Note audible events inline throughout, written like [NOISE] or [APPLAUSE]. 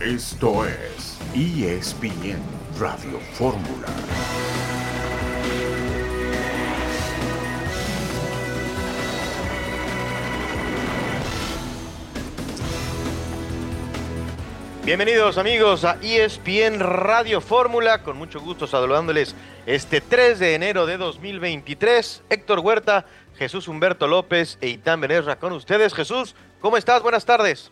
Esto es ESPN Radio Fórmula. Bienvenidos amigos a ESPN Radio Fórmula, con mucho gusto saludándoles este 3 de enero de 2023. Héctor Huerta, Jesús Humberto López e Itán Benesra con ustedes. Jesús, ¿cómo estás? Buenas tardes.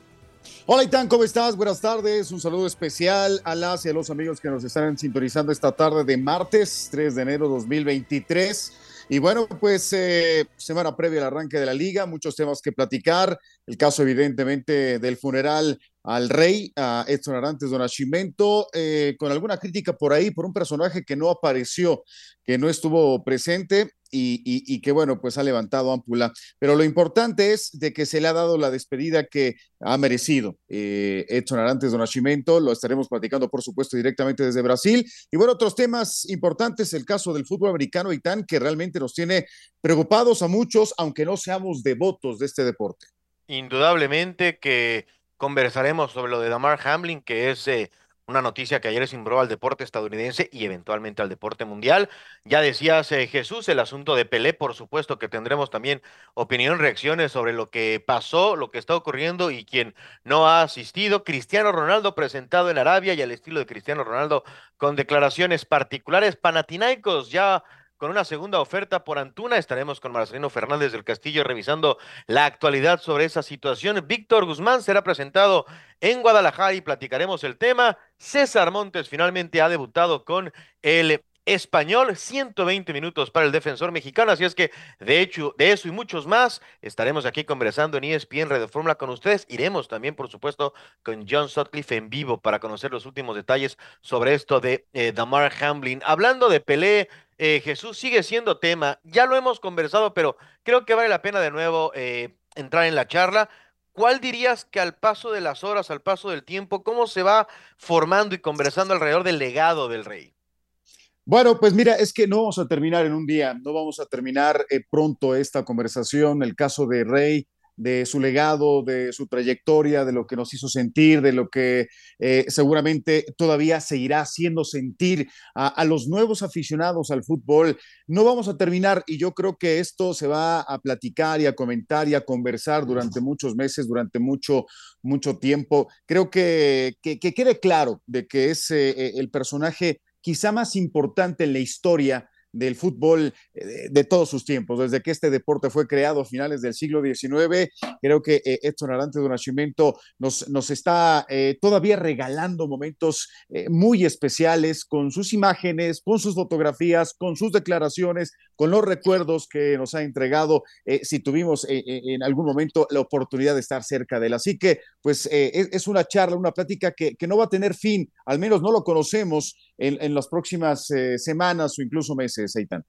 Hola Itán, ¿cómo estás? Buenas tardes. Un saludo especial a las y a los amigos que nos están sintonizando esta tarde de martes 3 de enero 2023. Y bueno, pues eh, semana previa al arranque de la liga, muchos temas que platicar. El caso evidentemente del funeral al rey, a Edson Arantes Don eh, con alguna crítica por ahí por un personaje que no apareció, que no estuvo presente y, que bueno, pues ha levantado ámpula. Pero lo importante es de que se le ha dado la despedida que ha merecido eh, Edson Arantes Don lo estaremos platicando por supuesto directamente desde Brasil. Y bueno, otros temas importantes, el caso del fútbol americano y tan que realmente nos tiene preocupados a muchos, aunque no seamos devotos de este deporte. Indudablemente que conversaremos sobre lo de Damar Hamlin, que es eh, una noticia que ayer simbró al deporte estadounidense y eventualmente al deporte mundial. Ya decías, eh, Jesús, el asunto de Pelé, por supuesto que tendremos también opinión, reacciones sobre lo que pasó, lo que está ocurriendo y quien no ha asistido. Cristiano Ronaldo presentado en Arabia y al estilo de Cristiano Ronaldo con declaraciones particulares. Panatinaicos ya con una segunda oferta por Antuna. Estaremos con Marcelino Fernández del Castillo revisando la actualidad sobre esa situación. Víctor Guzmán será presentado en Guadalajara y platicaremos el tema. César Montes finalmente ha debutado con el español, 120 minutos para el defensor mexicano, así es que de hecho, de eso y muchos más, estaremos aquí conversando en ESPN Red Fórmula con ustedes, iremos también por supuesto con John Sutcliffe en vivo para conocer los últimos detalles sobre esto de eh, Damar Hamlin. Hablando de Pelé, eh, Jesús sigue siendo tema, ya lo hemos conversado, pero creo que vale la pena de nuevo eh, entrar en la charla. ¿Cuál dirías que al paso de las horas, al paso del tiempo, cómo se va formando y conversando alrededor del legado del rey? Bueno, pues mira, es que no vamos a terminar en un día, no vamos a terminar eh, pronto esta conversación, el caso de Rey, de su legado, de su trayectoria, de lo que nos hizo sentir, de lo que eh, seguramente todavía seguirá haciendo sentir a, los nuevos aficionados al fútbol. No vamos a terminar y yo creo que esto se va a platicar y a comentar y a conversar durante muchos meses, durante mucho, mucho tiempo. Creo que, que, quede claro de que es eh, el personaje quizá más importante en la historia del fútbol eh, de, todos sus tiempos, desde que este deporte fue creado a finales del siglo XIX. Creo que eh, Edson Arantes de Nacimiento nos, nos está eh, todavía regalando momentos muy especiales con sus imágenes, con sus fotografías, con sus declaraciones, con los recuerdos que nos ha entregado si tuvimos en algún momento la oportunidad de estar cerca de él. Así que, pues, es, una charla, una plática que, que, no va a tener fin, al menos no lo conocemos en, en las próximas semanas o incluso meses. Seitan.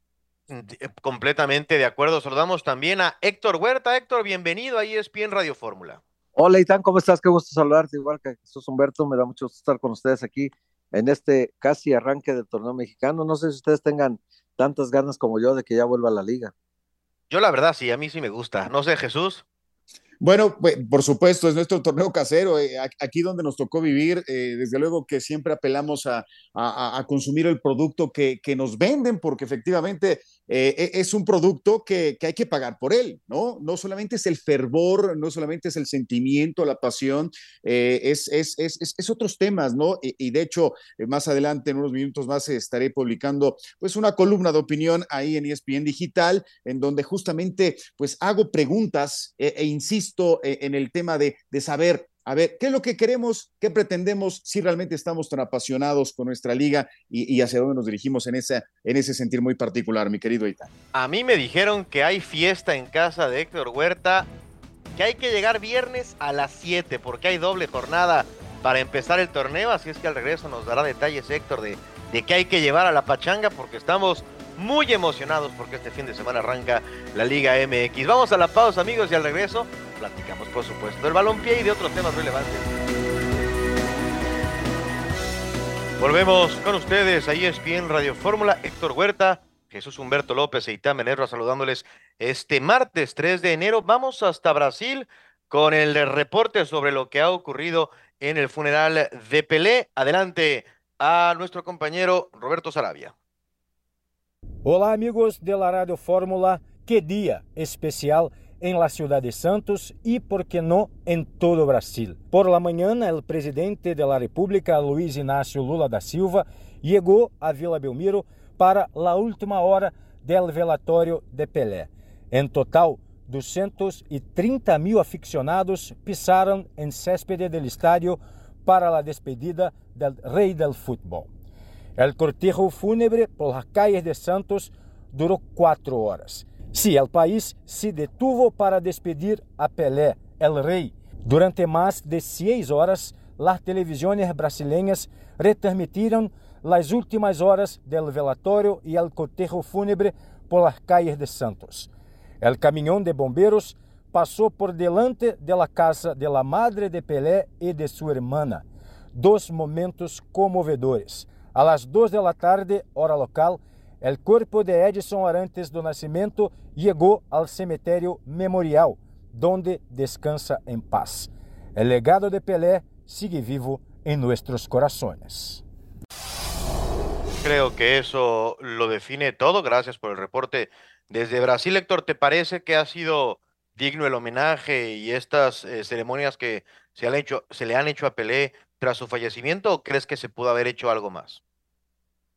Mm, eh, completamente de acuerdo. Saludamos también a Héctor Huerta. Héctor, bienvenido a ESPN Radio Fórmula. Hola, Itán, ¿cómo estás? Qué gusto saludarte, igual que Jesús Humberto. Me da mucho gusto estar con ustedes aquí en este casi arranque del torneo mexicano. No sé si ustedes tengan tantas ganas como yo de que ya vuelva a la liga. Yo la verdad sí, a mí sí me gusta. No sé, Jesús. Bueno, pues, por supuesto, es nuestro torneo casero, eh, aquí donde nos tocó vivir, eh, desde luego que siempre apelamos a, consumir el producto que, nos venden, porque efectivamente eh, e, es un producto que, hay que pagar por él, ¿no? No solamente es el fervor, no solamente es el sentimiento, la pasión, es, otros temas, ¿no? Y, de hecho, más adelante, en unos minutos más, estaré publicando pues una columna de opinión ahí en ESPN Digital, en donde justamente pues hago preguntas e, e insisto eh, en el tema de, saber, a ver, ¿qué es lo que queremos? ¿Qué pretendemos? Si realmente estamos tan apasionados con nuestra liga y, hacia dónde nos dirigimos en, esa, en ese sentir muy particular, mi querido Ita. A mí me dijeron que hay fiesta en casa de Héctor Huerta, que hay que llegar viernes a las 7 porque hay doble jornada para empezar el torneo, así es que al regreso nos dará detalles Héctor de, de qué hay que llevar a la pachanga porque estamos muy emocionados porque este fin de semana arranca la Liga MX. Vamos a la pausa amigos y al regreso platicamos por supuesto del balompié y de otros temas relevantes. Volvemos con ustedes a ESPN Radio Fórmula, Héctor Huerta, Jesús Humberto López e Itá saludándoles este martes 3 de enero. Vamos hasta Brasil con el reporte sobre lo que ha ocurrido en el funeral de Pelé. Adelante a nuestro compañero Roberto Sarabia. Olá, amigos de la Radio Fórmula. Que dia especial em la ciudad de Santos e, por que não, em todo Brasil. Por la manhã, o presidente da República, Luiz Inácio Lula da Silva, chegou a Vila Belmiro para a última hora del velatório de Pelé. Em total, 230 mil aficionados pisaram em céspede do estádio para a despedida del rei del fútbol. El cortejo fúnebre por las calles de Santos durou quatro horas. Sí, el país se detuvo para despedir a Pelé, el rei. Durante mais de seis horas, las televisões brasileiras retransmitiram as últimas horas del velatório e el cortejo fúnebre por las calles de Santos. El caminhão de bomberos passou por delante de la casa de la madre de Pelé e de sua hermana. Dos momentos comovedores. A las duas da tarde, hora local, o corpo de Edson Arantes do Nascimento chegou ao cemitério Memorial, donde descansa em paz. O legado de Pelé sigue vivo em nossos corações. Creo que eso lo define todo. Gracias por el reporte desde Brasil. Héctor, ¿te parece que ha sido digno el homenaje y estas eh, ceremonias que se, han hecho, se le han hecho a Pelé tras su fallecimiento o crees que se pudo haber hecho algo más?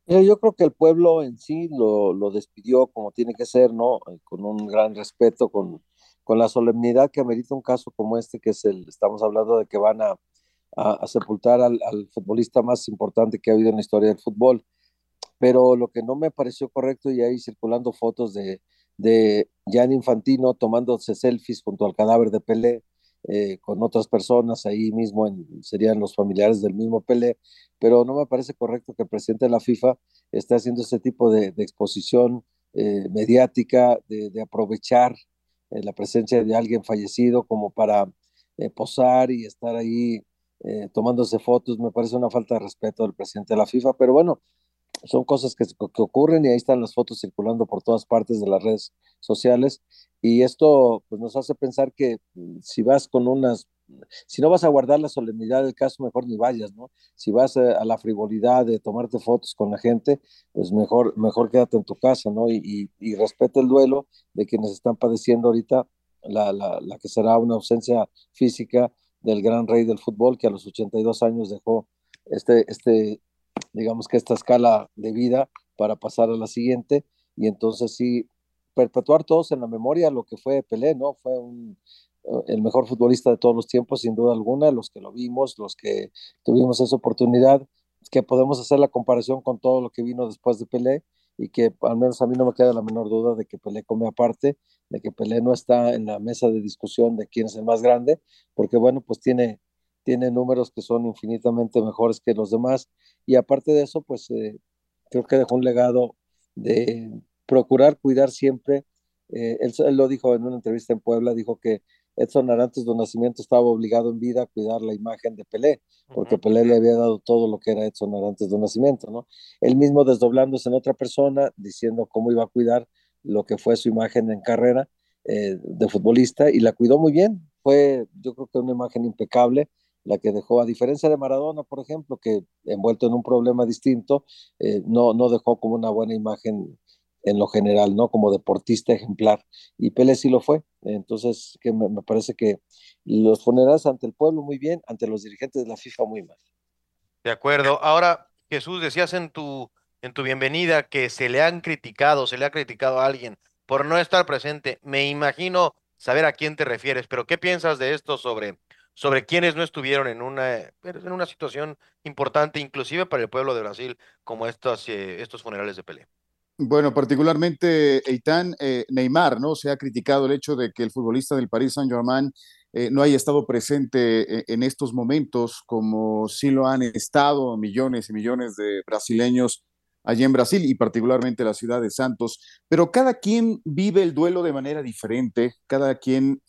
Yo creo que el pueblo en sí lo, despidió como tiene que ser, ¿no? Eh, con un gran respeto, con, la solemnidad que amerita un caso como este, que es el, estamos hablando de que van a, a, sepultar al, al, futbolista más importante que ha habido en la historia del fútbol. Pero lo que no me pareció correcto, y ahí circulando fotos de, de Jan Infantino tomándose selfies junto al cadáver de Pelé, eh, con otras personas ahí mismo, serían los familiares del mismo Pelé, pero no me parece correcto que el presidente de la FIFA esté haciendo ese tipo de, exposición eh, mediática, de, aprovechar eh, la presencia de alguien fallecido como para posar y estar ahí tomándose fotos, me parece una falta de respeto del presidente de la FIFA, pero bueno, son cosas que, que, ocurren y ahí están las fotos circulando por todas partes de las redes sociales y esto pues, nos hace pensar que mm, si vas con unas, si no vas a guardar la solemnidad del caso, mejor ni vayas, ¿no? Si vas a, la frivolidad de tomarte fotos con la gente, pues mejor, mejor quédate en tu casa, ¿no? Y, y, respeta el duelo de quienes están padeciendo ahorita la, la, la que será una ausencia física del gran rey del fútbol que a los 82 años dejó este, este, digamos que esta escala de vida para pasar a la siguiente y entonces sí perpetuar todos en la memoria lo que fue Pelé, ¿no? Fue un, eh, el mejor futbolista de todos los tiempos, sin duda alguna, los que lo vimos, los que tuvimos esa oportunidad, que podemos hacer la comparación con todo lo que vino después de Pelé y que al menos a mí no me queda la menor duda de que Pelé come aparte, de que Pelé no está en la mesa de discusión de quién es el más grande, porque bueno, pues tiene, tiene números que son infinitamente mejores que los demás y aparte de eso, pues eh, creo que dejó un legado de, procurar cuidar siempre. Eh, él, lo dijo en una entrevista en Puebla, dijo que Edson Arantes de Nacimiento estaba obligado en vida a cuidar la imagen de Pelé, porque Pelé le había dado todo lo que era Edson Arantes de Nacimiento, ¿no? Él mismo desdoblándose en otra persona, diciendo cómo iba a cuidar lo que fue su imagen en carrera eh, de futbolista, y la cuidó muy bien. Fue, yo creo que una imagen impecable, la que dejó, a diferencia de Maradona, por ejemplo, que envuelto en un problema distinto, eh, no, no dejó como una buena imagen en lo general, ¿no? Como deportista ejemplar. Y Pérez sí lo fue. Entonces, que me, parece que los funerales ante el pueblo muy bien, ante los dirigentes de la FIFA muy mal. De acuerdo. Ahora, Jesús, decías en tu, en tu bienvenida que se le han criticado, se le ha criticado a alguien por no estar presente. Me imagino saber a quién te refieres, pero ¿qué piensas de esto sobre, sobre quienes no estuvieron en una, en una situación importante, inclusive para el pueblo de Brasil, como estos, eh, estos funerales de Pelé? Bueno, particularmente Eitan eh, Neymar, ¿no? Se ha criticado el hecho de que el futbolista del Paris Saint-Germain eh, no haya estado presente eh, en estos momentos como sí lo han estado millones y millones de brasileños allí en Brasil y particularmente la ciudad de Santos. Pero cada quien vive el duelo de manera diferente, cada quien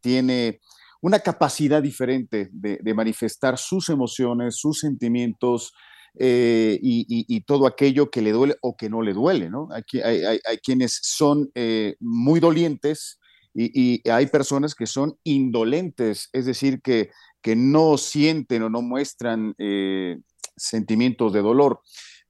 tiene una capacidad diferente de manifestar sus emociones, sus sentimientos, eh, y, todo aquello que le duele o que no le duele, ¿no? Hay, hay, hay quienes son eh, muy dolientes y, hay personas que son indolentes, es decir, que, que no sienten o no muestran eh, sentimientos de dolor.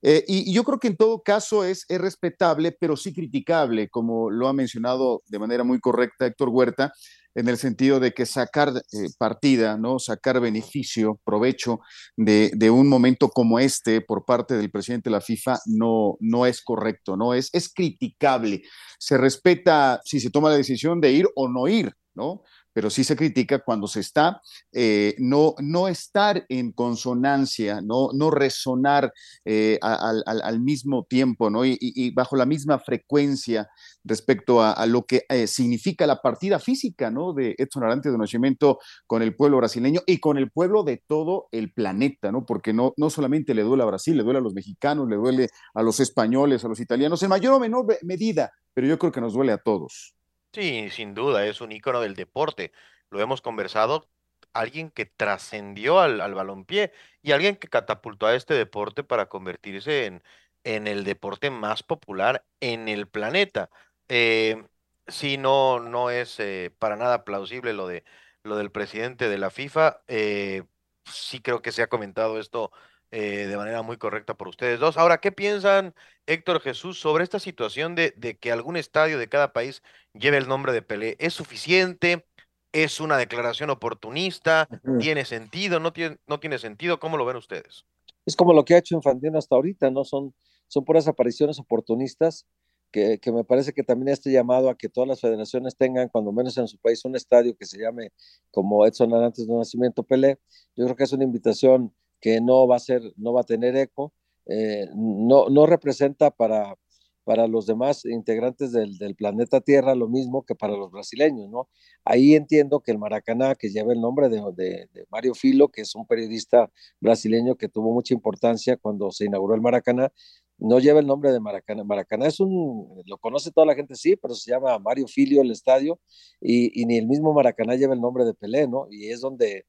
Eh, y, yo creo que en todo caso es, es, respetable, pero sí criticable, como lo ha mencionado de manera muy correcta Héctor Huerta, en el sentido de que sacar eh, partida, ¿no? sacar beneficio, provecho de, de, un momento como este por parte del presidente de la FIFA no, no es correcto, ¿no? Es, es criticable. Se respeta si se toma la decisión de ir o no ir, ¿no? Pero sí se critica cuando se está, eh, no, no estar en consonancia, no, no resonar eh, al, al, mismo tiempo, ¿no? Y, bajo la misma frecuencia respecto a, a lo que eh, significa la partida física, ¿no? De Edson Arantes de Nacimiento con el pueblo brasileño y con el pueblo de todo el planeta, ¿no? Porque no, no solamente le duele a Brasil, le duele a los mexicanos, le duele a los españoles, a los italianos, en mayor o menor medida, pero yo creo que nos duele a todos. Sí, sin duda, es un ícono del deporte. Lo hemos conversado, alguien que trascendió al, al balompié y alguien que catapultó a este deporte para convertirse en, en el deporte más popular en el planeta. Eh, sí, no, no es eh, para nada plausible lo de lo del presidente de la FIFA. Eh, sí creo que se ha comentado esto eh, de manera muy correcta por ustedes dos. Ahora, ¿qué piensan Héctor Jesús sobre esta situación de, de, que algún estadio de cada país lleve el nombre de Pelé? ¿Es suficiente? ¿Es una declaración oportunista? ¿Tiene sentido? ¿No tiene, no tiene sentido? ¿Cómo lo ven ustedes? Es como lo que ha hecho Infantino hasta ahorita, ¿no? Son, son puras apariciones oportunistas. Que, que, me parece que también este llamado a que todas las federaciones tengan, cuando menos en su país, un estadio que se llame como Edson Arantes de Nacimiento Pelé. Yo creo que es una invitación que no va a ser, no va a tener eco, eh, no, no representa para, para los demás integrantes del, del, planeta Tierra lo mismo que para los brasileños, ¿no? Ahí entiendo que el Maracaná, que lleva el nombre de, de, Mario Filo, que es un periodista brasileño que tuvo mucha importancia cuando se inauguró el Maracaná, no lleva el nombre de Maracaná. Maracaná es un, lo conoce toda la gente, sí, pero se llama Mario Filio el estadio, y, y ni el mismo Maracaná lleva el nombre de Pelé, ¿no? Y es donde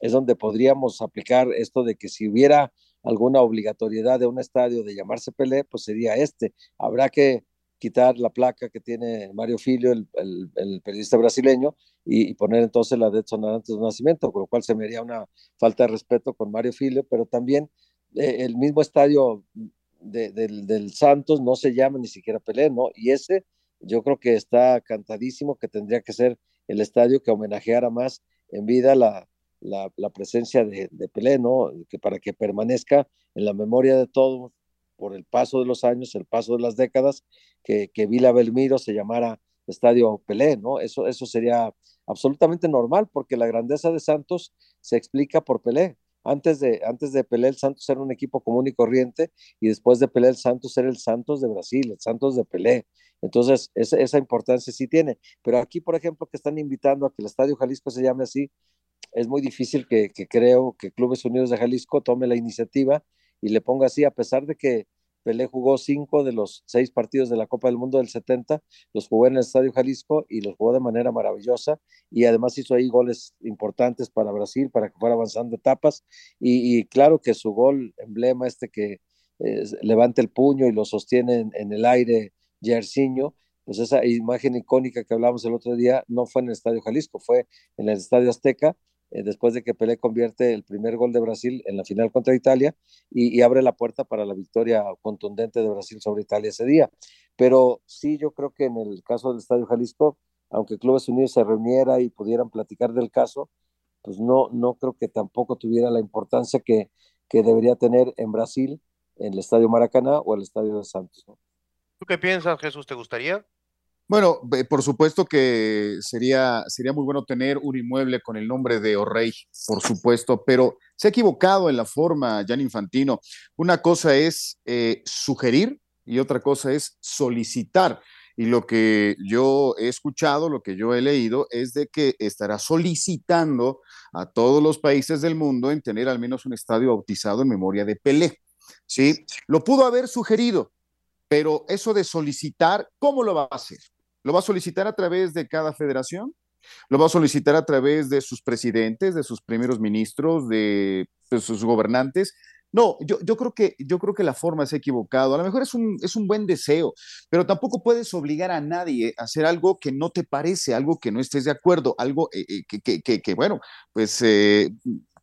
es donde podríamos aplicar esto de que si hubiera alguna obligatoriedad de un estadio de llamarse Pelé, pues sería este. Habrá que quitar la placa que tiene Mario Filio, el, el, el periodista brasileño, y, poner entonces la de Edson Arantes de Nacimiento, con lo cual se me haría una falta de respeto con Mario Filio, pero también eh, el mismo estadio de, del, del Santos no se llama ni siquiera Pelé, ¿no? Y ese yo creo que está cantadísimo que tendría que ser el estadio que homenajeara más en vida la, la, la presencia de, de, Pelé, ¿no? Que para que permanezca en la memoria de todos por el paso de los años, el paso de las décadas, que, que Vila Belmiro se llamara Estadio Pelé, ¿no? Eso, eso sería absolutamente normal, porque la grandeza de Santos se explica por Pelé. Antes de, antes de Pelé, el Santos era un equipo común y corriente, y después de Pelé, el Santos era el Santos de Brasil, el Santos de Pelé. Entonces, esa, esa importancia sí tiene. Pero aquí, por ejemplo, que están invitando a que el Estadio Jalisco se llame así, es muy difícil que, creo que Clubes Unidos de Jalisco tome la iniciativa y le ponga así, a pesar de que Pelé jugó cinco de los seis partidos de la Copa del Mundo del 70, los jugó en el Estadio Jalisco y los jugó de manera maravillosa y además hizo ahí goles importantes para Brasil, para que fuera avanzando etapas y, claro que su gol emblema este que eh, levanta el puño y lo sostiene en, el aire Jersiño, pues esa imagen icónica que hablamos el otro día no fue en el Estadio Jalisco, fue en el Estadio Azteca eh, después de que Pelé convierte el primer gol de Brasil en la final contra Italia y, abre la puerta para la victoria contundente de Brasil sobre Italia ese día. Pero sí, yo creo que en el caso del Estadio Jalisco, aunque Clubes Unidos se reuniera y pudieran platicar del caso, pues no, no creo que tampoco tuviera la importancia que, que debería tener en Brasil, en el Estadio Maracaná o el Estadio de Santos. ¿Tú qué piensas, Jesús? ¿Te gustaría? Bueno, por supuesto que sería, sería muy bueno tener un inmueble con el nombre de O'Reilly, por supuesto, pero se ha equivocado en la forma, Jan Infantino. Una cosa es eh, sugerir y otra cosa es solicitar. Y lo que yo he escuchado, lo que yo he leído, es de que estará solicitando a todos los países del mundo en tener al menos un estadio bautizado en memoria de Pelé. ¿sí? Lo pudo haber sugerido, pero eso de solicitar, ¿cómo lo va a hacer? ¿Lo va a solicitar a través de cada federación? ¿Lo va a solicitar a través de sus presidentes, de sus primeros ministros, de, de sus gobernantes? No, yo, yo, creo que, yo creo que la forma es equivocado. A lo mejor es un, es un buen deseo, pero tampoco puedes obligar a nadie a hacer algo que no te parece, algo que no estés de acuerdo, algo eh, eh, que, que, que, bueno, pues eh,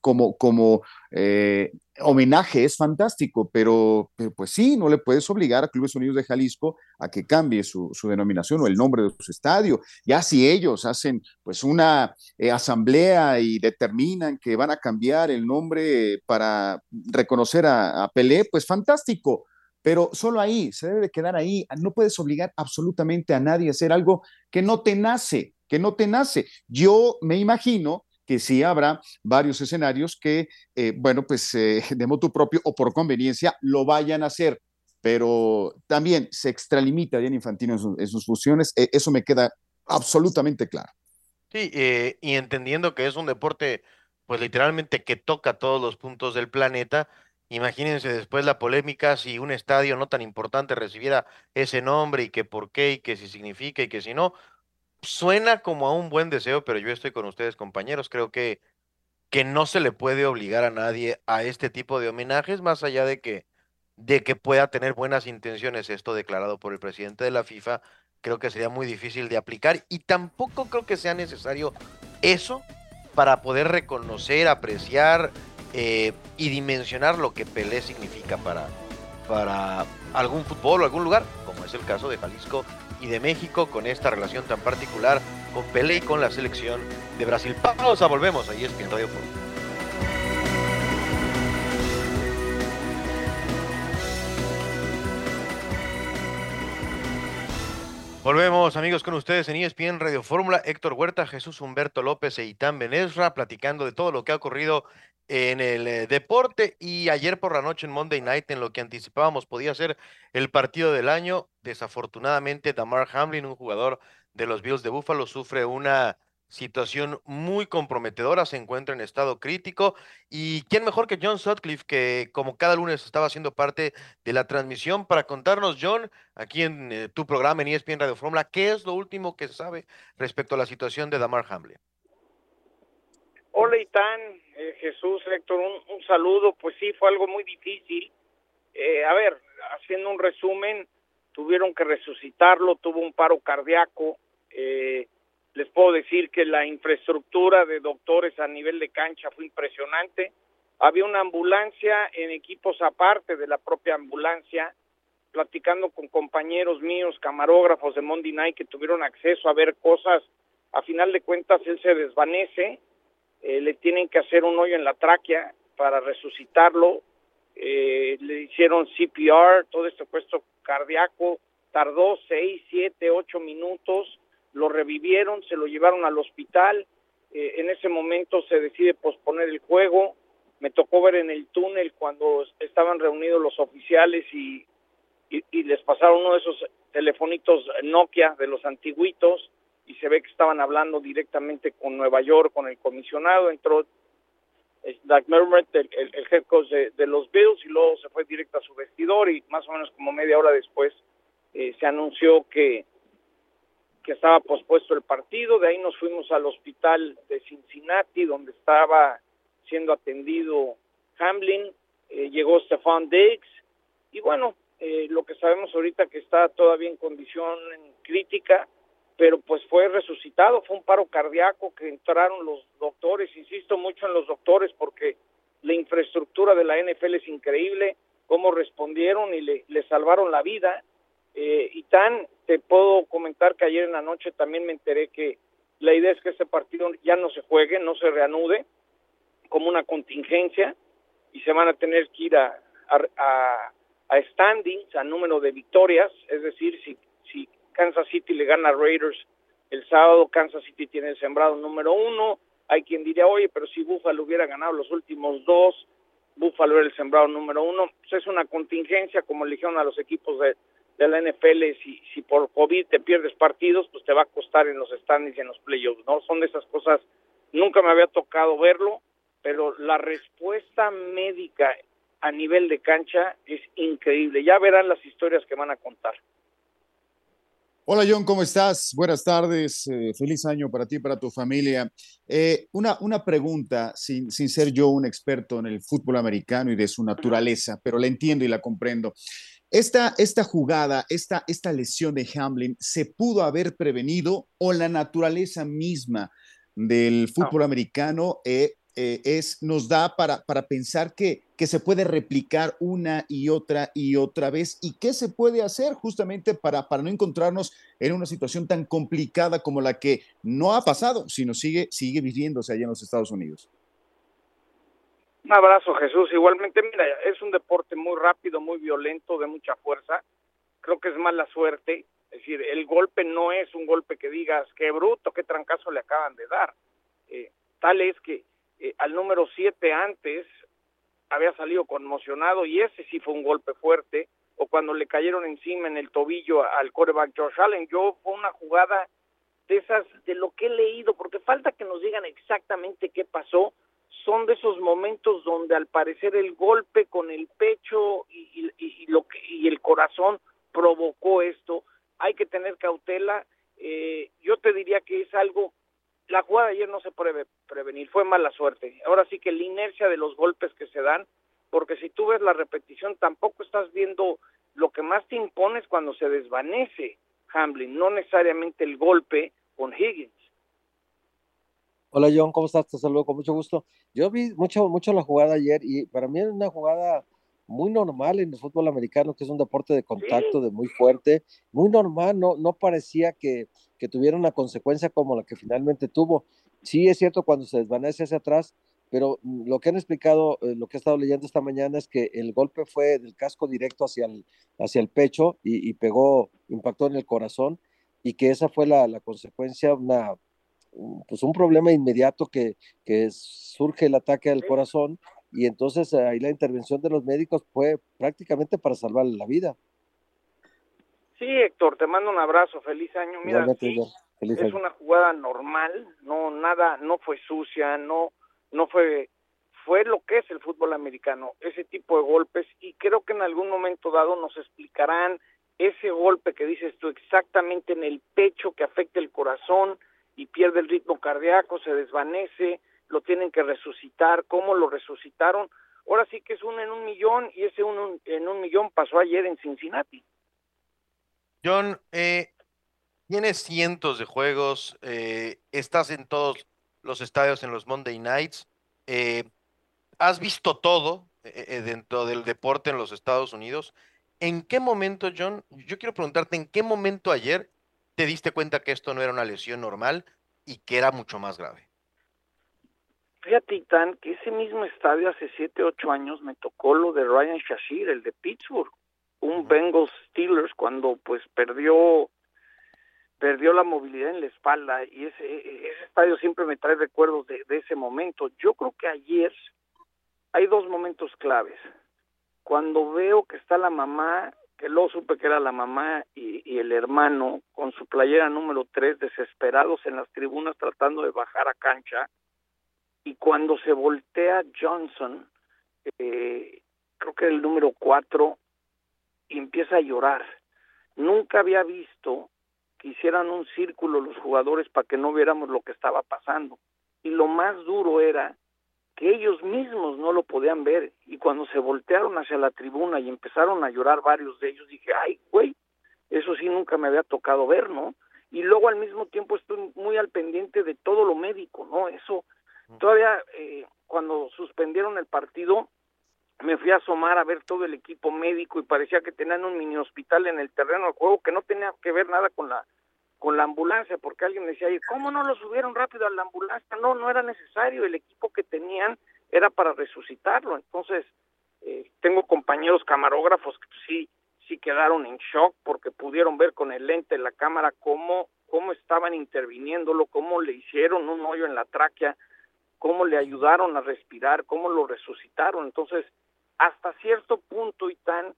como, como eh, homenaje es fantástico, pero, pues sí, no le puedes obligar a Clubes Unidos de Jalisco a que cambie su, denominación o el nombre de su estadio. Ya si ellos hacen pues una eh, asamblea y determinan que van a cambiar el nombre para reconocer a, a Pelé, pues fantástico pero solo ahí, se debe de quedar ahí. No puedes obligar absolutamente a nadie a hacer algo que no te nace, que no te nace. Yo me imagino que sí habrá varios escenarios que, eh, bueno, pues eh, [LAUGHS] de motu propio o por conveniencia lo vayan a hacer, pero también se extralimita bien Infantino en, sus funciones, e, eso me queda absolutamente claro. Sí, eh, y entendiendo que es un deporte, pues literalmente que toca todos los puntos del planeta, imagínense después la polémica si un estadio no tan importante recibiera ese nombre y que por qué y que si significa y que si no, suena como a un buen deseo, pero yo estoy con ustedes, compañeros. Creo que, que no se le puede obligar a nadie a este tipo de homenajes, más allá de que, de que pueda tener buenas intenciones esto declarado por el presidente de la FIFA. Creo que sería muy difícil de aplicar y tampoco creo que sea necesario eso para poder reconocer, apreciar eh, y dimensionar lo que Pelé significa para, para algún fútbol o algún lugar, como es el caso de Jalisco de México con esta relación tan particular con Pelé y con la selección de Brasil. Pausa, volvemos ahí es Radio Fútbol. Volvemos amigos con ustedes en ESPN Radio Fórmula, Héctor Huerta, Jesús Humberto López e Itán Benesra, platicando de todo lo que ha ocurrido en el eh, deporte y ayer por la noche en Monday Night en lo que anticipábamos podía ser el partido del año. Desafortunadamente, Damar Hamlin, un jugador de los Bills de Buffalo, sufre una situación muy comprometedora, se encuentra en estado crítico. ¿Y quién mejor que John Sutcliffe, que como cada lunes estaba haciendo parte de la transmisión, para contarnos, John, aquí en eh, tu programa en ESPN Radio Fórmula, qué es lo último que se sabe respecto a la situación de Damar Hamlin? Hola, Itán, eh, Jesús, Héctor, un, saludo. Pues sí, fue algo muy difícil. Eh, a ver, haciendo un resumen, tuvieron que resucitarlo, tuvo un paro cardíaco. Eh, les puedo decir que la infraestructura de doctores a nivel de cancha fue impresionante. Había una ambulancia en equipos aparte de la propia ambulancia, platicando con compañeros míos, camarógrafos de Monday Night que tuvieron acceso a ver cosas. A final de cuentas, él se desvanece eh, le tienen que hacer un hoyo en la tráquea para resucitarlo, eh, le hicieron CPR, todo este puesto cardíaco, tardó seis, siete, ocho minutos, lo revivieron, se lo llevaron al hospital, eh, en ese momento se decide posponer el juego, me tocó ver en el túnel cuando estaban reunidos los oficiales y, y les pasaron uno de esos telefonitos Nokia de los antiguitos, y se ve que estaban hablando directamente con Nueva York, con el comisionado, entró Doug Merritt, el, el, head coach de, los Bills, y luego se fue directo a su vestidor y más o menos como media hora después eh, se anunció que, que estaba pospuesto el partido, de ahí nos fuimos al hospital de Cincinnati, donde estaba siendo atendido Hamlin, eh, llegó Stefan Diggs, y bueno, eh, lo que sabemos ahorita que está todavía en condición crítica, pero pues fue resucitado, fue un paro cardíaco que entraron los doctores, insisto mucho en los doctores porque la infraestructura de la NFL es increíble, cómo respondieron y le, le salvaron la vida. Eh, y tan, te puedo comentar que ayer en la noche también me enteré que la idea es que este partido ya no se juegue, no se reanude como una contingencia y se van a tener que ir a, a, standings, a número de victorias, es decir, si Kansas City le gana a Raiders el sábado, Kansas City tiene el sembrado número uno, hay quien diría, oye, pero si Buffalo hubiera ganado los últimos dos, Buffalo era el sembrado número uno, pues es una contingencia, como eligieron a los equipos de, de la NFL, si, si por COVID te pierdes partidos, pues te va a costar en los standings y en los playoffs, ¿no? Son de esas cosas, nunca me había tocado verlo, pero la respuesta médica a nivel de cancha es increíble, ya verán las historias que van a contar. Hola John, ¿cómo estás? Buenas tardes, eh, feliz año para ti y para tu familia. Eh, una, una pregunta, sin, sin ser yo un experto en el fútbol americano y de su naturaleza, pero la entiendo y la comprendo. Esta, esta jugada, esta, esta lesión de Hamlin, ¿se pudo haber prevenido o la naturaleza misma del fútbol americano eh, eh, es, nos da para, para pensar que, que, se puede replicar una y otra y otra vez y qué se puede hacer justamente para, para no encontrarnos en una situación tan complicada como la que no ha pasado, sino sigue, sigue viviéndose allá en los Estados Unidos. Un abrazo, Jesús. Igualmente, mira, es un deporte muy rápido, muy violento, de mucha fuerza. Creo que es mala suerte. Es decir, el golpe no es un golpe que digas, qué bruto, qué trancazo le acaban de dar. Eh, tal es que eh, al número 7 antes había salido conmocionado y ese sí fue un golpe fuerte, o cuando le cayeron encima en el tobillo al coreback Josh Allen. Yo fue una jugada de esas, de lo que he leído, porque falta que nos digan exactamente qué pasó, son de esos momentos donde al parecer el golpe con el pecho y, y, lo que, y el corazón provocó esto. Hay que tener cautela. Eh, yo te diría que es algo la jugada de ayer no se puede prevenir, fue mala suerte. Ahora sí que la inercia de los golpes que se dan, porque si tú ves la repetición, tampoco estás viendo lo que más te impones cuando se desvanece Hamlin, no necesariamente el golpe con Higgins. Hola John, ¿cómo estás? Te saludo con mucho gusto. Yo vi mucho, mucho la jugada ayer y para mí es una jugada muy normal en el fútbol americano, que es un deporte de contacto, de muy fuerte, muy normal, no, no parecía que, que tuviera una consecuencia como la que finalmente tuvo. Sí es cierto cuando se desvanece hacia atrás, pero mm, lo que han explicado, eh, lo que he estado leyendo esta mañana es que el golpe fue del casco directo hacia el, hacia el pecho y, pegó, impactó en el corazón y que esa fue la, la consecuencia, una, pues un problema inmediato que, que surge el ataque al corazón y entonces ahí la intervención de los médicos fue prácticamente para salvarle la vida. Sí, Héctor, te mando un abrazo, feliz año. Mira, es una jugada normal, no nada, no fue sucia, no, no fue, fue lo que es el fútbol americano, ese tipo de golpes y creo que en algún momento dado nos explicarán ese golpe que dices tú exactamente en el pecho que afecta el corazón y pierde el ritmo cardíaco, se desvanece, lo tienen que resucitar, cómo lo resucitaron. Ahora sí que es uno en un millón y ese uno en un millón pasó ayer en Cincinnati. John, eh, tienes cientos de juegos, eh, estás en todos los estadios en los Monday Nights, eh, has visto todo dentro del deporte en los Estados Unidos. ¿En qué momento, John, yo quiero preguntarte, ¿en qué momento ayer te diste cuenta que esto no era una lesión normal y que era mucho más grave? Fíjate, Titán, que ese mismo estadio hace 7, 8 años me tocó lo de Ryan Shashir, el de Pittsburgh, un Bengals Steelers cuando pues perdió perdió la movilidad en la espalda y ese, ese estadio siempre me trae recuerdos de, ese momento. Yo creo que ayer hay dos momentos claves. Cuando veo que está la mamá, que luego supe que era la mamá y, y el hermano con su playera número 3 desesperados en las tribunas tratando de bajar a cancha, y cuando se voltea Johnson, eh, creo que el número cuatro, y empieza a llorar. Nunca había visto que hicieran un círculo los jugadores para que no viéramos lo que estaba pasando. Y lo más duro era que ellos mismos no lo podían ver. Y cuando se voltearon hacia la tribuna y empezaron a llorar varios de ellos, dije, ay, güey, eso sí nunca me había tocado ver, ¿no? Y luego al mismo tiempo estoy muy al pendiente de todo lo médico, ¿no? Eso Todavía eh, cuando suspendieron el partido, me fui a asomar a ver todo el equipo médico y parecía que tenían un mini hospital en el terreno de juego que no tenía que ver nada con la con la ambulancia, porque alguien decía, ¿cómo no lo subieron rápido a la ambulancia? No, no era necesario, el equipo que tenían era para resucitarlo. Entonces, eh, tengo compañeros camarógrafos que sí, sí quedaron en shock porque pudieron ver con el lente de la cámara cómo, cómo estaban interviniéndolo, cómo le hicieron un hoyo en la tráquea, cómo le ayudaron a respirar, cómo lo resucitaron. Entonces, hasta cierto punto y tan,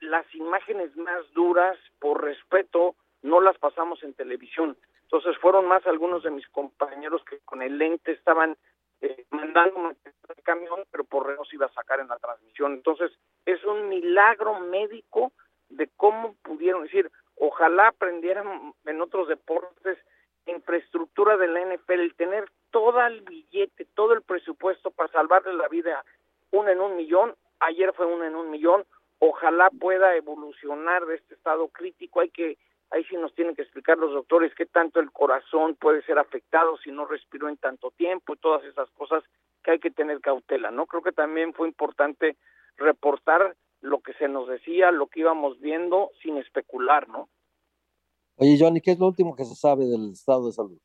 las imágenes más duras, por respeto, no las pasamos en televisión. Entonces fueron más algunos de mis compañeros que con el lente estaban eh, mandando el camión, pero por no se iba a sacar en la transmisión. Entonces es un milagro médico de cómo pudieron decir, Ojalá aprendieran en otros deportes infraestructura de la NFL, el tener todo el billete, todo el presupuesto para salvarle la vida uno en un millón, ayer fue uno en un millón, ojalá pueda evolucionar de este estado crítico, hay que, ahí sí nos tienen que explicar los doctores qué tanto el corazón puede ser afectado si no respiró en tanto tiempo y todas esas cosas que hay que tener cautela, ¿no? Creo que también fue importante reportar lo que se nos decía, lo que íbamos viendo sin especular, ¿no? Oye, Johnny, ¿qué es lo último que se sabe del estado de salud?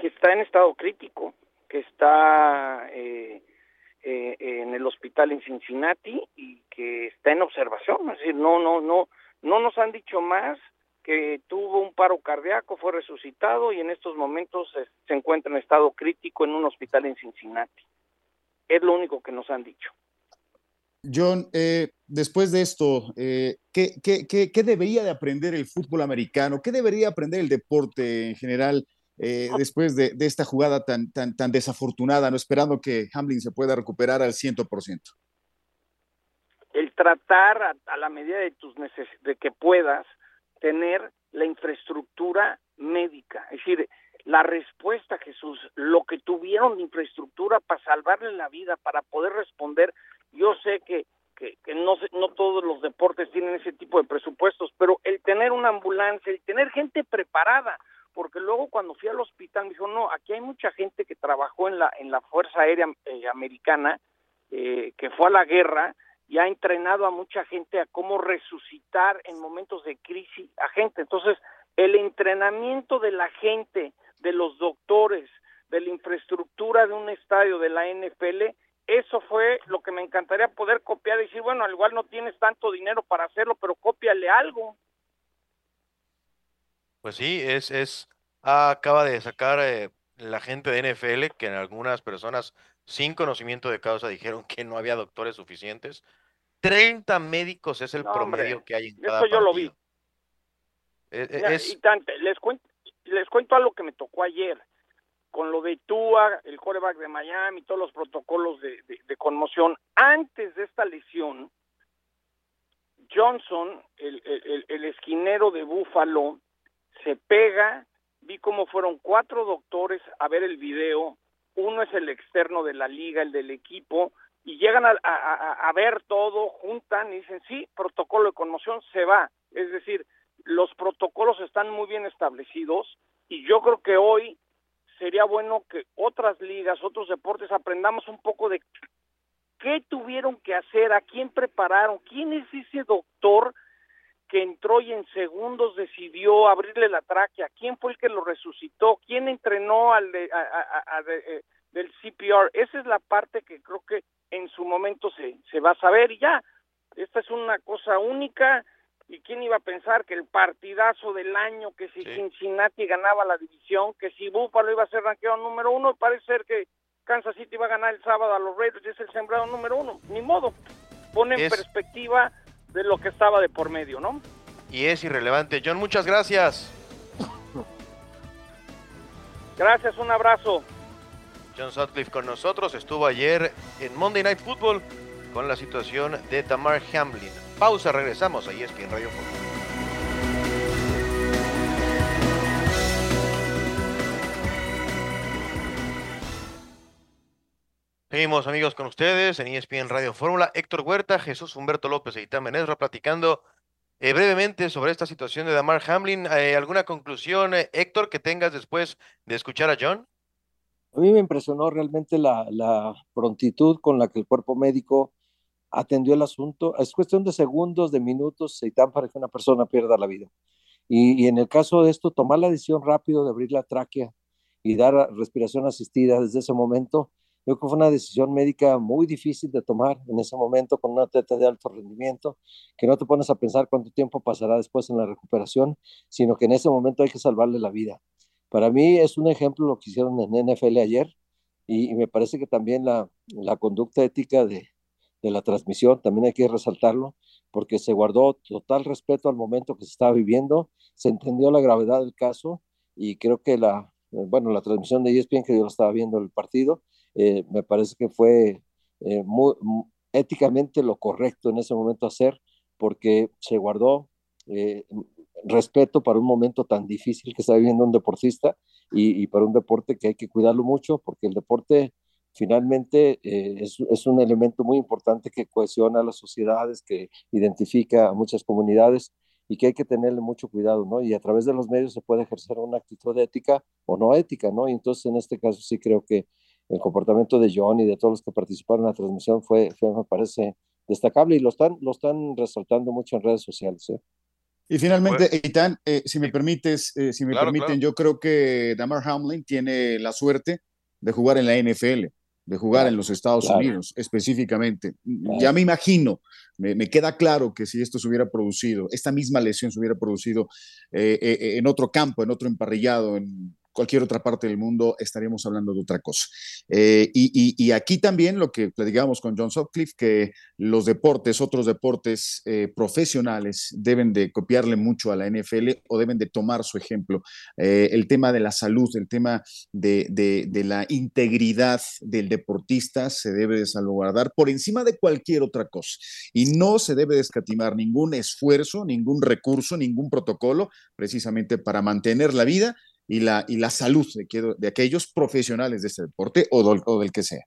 Que está en estado crítico, que está eh, eh, en el hospital en Cincinnati y que está en observación. Es decir, no, no, no, no nos han dicho más que tuvo un paro cardíaco, fue resucitado y en estos momentos se, encuentra en estado crítico en un hospital en Cincinnati. Es lo único que nos han dicho. John, eh, después de esto, eh, ¿qué, qué, qué, qué, debería de aprender el fútbol americano? ¿Qué debería aprender el deporte en general eh, después de, de, esta jugada tan, tan, tan desafortunada, no esperando que Hamlin se pueda recuperar al 100%? El tratar a, a la medida de tus de que puedas tener la infraestructura médica, es decir, la respuesta, Jesús, lo que tuvieron de infraestructura para salvarle la vida, para poder responder. Yo sé que, que, que no, no todos los deportes tienen ese tipo de presupuestos, pero el tener una ambulancia, el tener gente preparada, porque luego cuando fui al hospital me dijo, no, aquí hay mucha gente que trabajó en la, en la Fuerza Aérea eh, Americana, eh, que fue a la guerra, y ha entrenado a mucha gente a cómo resucitar en momentos de crisis a gente. Entonces, el entrenamiento de la gente, de los doctores, de la infraestructura de un estadio de la NFL, eso fue lo que me encantaría poder copiar y decir, bueno, al igual no tienes tanto dinero para hacerlo, pero cópiale algo. Pues sí, es, es, acaba de sacar eh, la gente de NFL que en algunas personas sin conocimiento de causa dijeron que no había doctores suficientes. 30 médicos es el No, promedio hombre, que hay en cada Eso yo lo vi. Es- Mira, es- y tante, les cuento, les cuento algo que me tocó ayer con lo de Tua, el quarterback de Miami, todos los protocolos de, de- de conmoción. Antes de esta lesión, Johnson, el, el- el- el esquinero de Buffalo, se pega. Vi cómo fueron cuatro doctores a ver el video. Uno es el externo de la liga, el del equipo, y llegan a, a- a- ver todo, juntan y dicen, sí, protocolo de conmoción se va. Es decir, los protocolos están muy bien establecidos y yo creo que hoy sería bueno que otras ligas, otros deportes aprendamos un poco de qué tuvieron que hacer, a quién prepararon, quién es ese doctor que entró y en segundos decidió abrirle la tráquea, quién fue el que lo resucitó, quién entrenó al de, a- a- a- de, eh, del CPR. Esa es la parte que creo que en su momento se, se va a saber y ya. Esta es una cosa única y quién iba a pensar que el partidazo del año, que si Sí. Cincinnati ganaba la división, que si Buffalo iba a ser ranqueado número uno, parece ser que Kansas City va a ganar el sábado a los Raiders y es el sembrado número uno. Ni modo. Pone en Es- perspectiva de lo que estaba de por medio, ¿no? y es irrelevante. John, muchas gracias. Gracias, un abrazo. John Sutcliffe con nosotros estuvo ayer en Monday Night Football con la situación de Tamar Hamlin. Pausa, regresamos ahí es en Radio Fórmula. Seguimos amigos con ustedes en ESPN Radio Fórmula. Héctor Huerta, Jesús Humberto López e Itán Menesra platicando eh, brevemente sobre esta situación de Damar Hamlin. Eh, ¿Alguna conclusión, eh, Héctor, que tengas después de escuchar a John? A mí me impresionó realmente la, la prontitud con la que el cuerpo médico atendió el asunto. Es cuestión de segundos, de minutos, y tan para que una persona pierda la vida. Y, y en el caso de esto, tomar la decisión rápido de abrir la tráquea y dar respiración asistida desde ese momento, yo creo que fue una decisión médica muy difícil de tomar en ese momento con un atleta de alto rendimiento, que no te pones a pensar cuánto tiempo pasará después en la recuperación, sino que en ese momento hay que salvarle la vida. Para mí es un ejemplo lo que hicieron en NFL ayer y, me parece que también la, conducta ética de, de, la transmisión también hay que resaltarlo porque se guardó total respeto al momento que se estaba viviendo, se entendió la gravedad del caso y creo que la, bueno, la transmisión de ESPN que yo lo estaba viendo el partido, eh, me parece que fue eh, muy, éticamente lo correcto en ese momento hacer porque se guardó eh, respeto para un momento tan difícil que está viviendo un deportista y, para un deporte que hay que cuidarlo mucho, porque el deporte finalmente es, es, un elemento muy importante que cohesiona a las sociedades, que identifica a muchas comunidades y que hay que tenerle mucho cuidado, ¿no? Y a través de los medios se puede ejercer una actitud ética o no ética, ¿no? Y entonces en este caso sí creo que el comportamiento de John y de todos los que participaron en la transmisión fue, me parece destacable y lo están, lo están resaltando mucho en redes sociales. ¿eh? Y finalmente, Eitan, eh, si me permites, eh, si me permiten, yo creo que Damar Hamlin tiene la suerte de jugar en la NFL, de jugar en los Estados Unidos específicamente. Ya me imagino, me, me, queda claro que si esto se hubiera producido, esta misma lesión se hubiera producido en otro campo, en otro emparrillado, en cualquier otra parte del mundo estaríamos hablando de otra cosa. Eh, y, aquí también lo que platicábamos con John Sutcliffe, que los deportes, otros deportes eh, profesionales deben de copiarle mucho a la NFL o deben de tomar su ejemplo. Eh, el tema de la salud, el tema de, la integridad del deportista se debe de salvaguardar por encima de cualquier otra cosa. Y no se debe de escatimar ningún esfuerzo, ningún recurso, ningún protocolo precisamente para mantener la vida y la, y la salud de, aquellos profesionales de este deporte o del, que sea.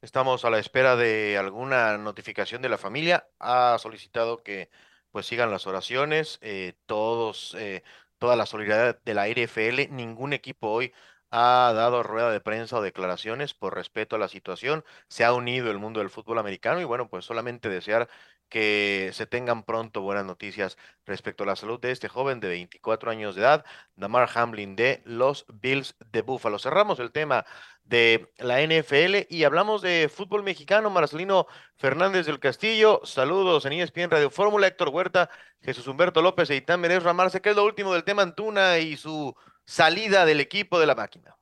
Estamos a la espera de alguna notificación de la familia. Ha solicitado que pues sigan las oraciones, eh, todos, eh, toda la solidaridad de la RFL, ningún equipo hoy ha dado rueda de prensa o declaraciones por respeto a la situación. Se ha unido el mundo del fútbol americano y bueno, pues solamente desear que se tengan pronto buenas noticias respecto a la salud de este joven de 24 años de edad, Damar Hamlin de los Bills de Buffalo. Cerramos el tema de la NFL y hablamos de fútbol mexicano. Marcelino Fernández del Castillo, saludos en ESPN Radio Fórmula, Héctor Huerta, Jesús Humberto López e Itán Menez Ramarse, que es lo último del tema Antuna y su salida del equipo de la máquina.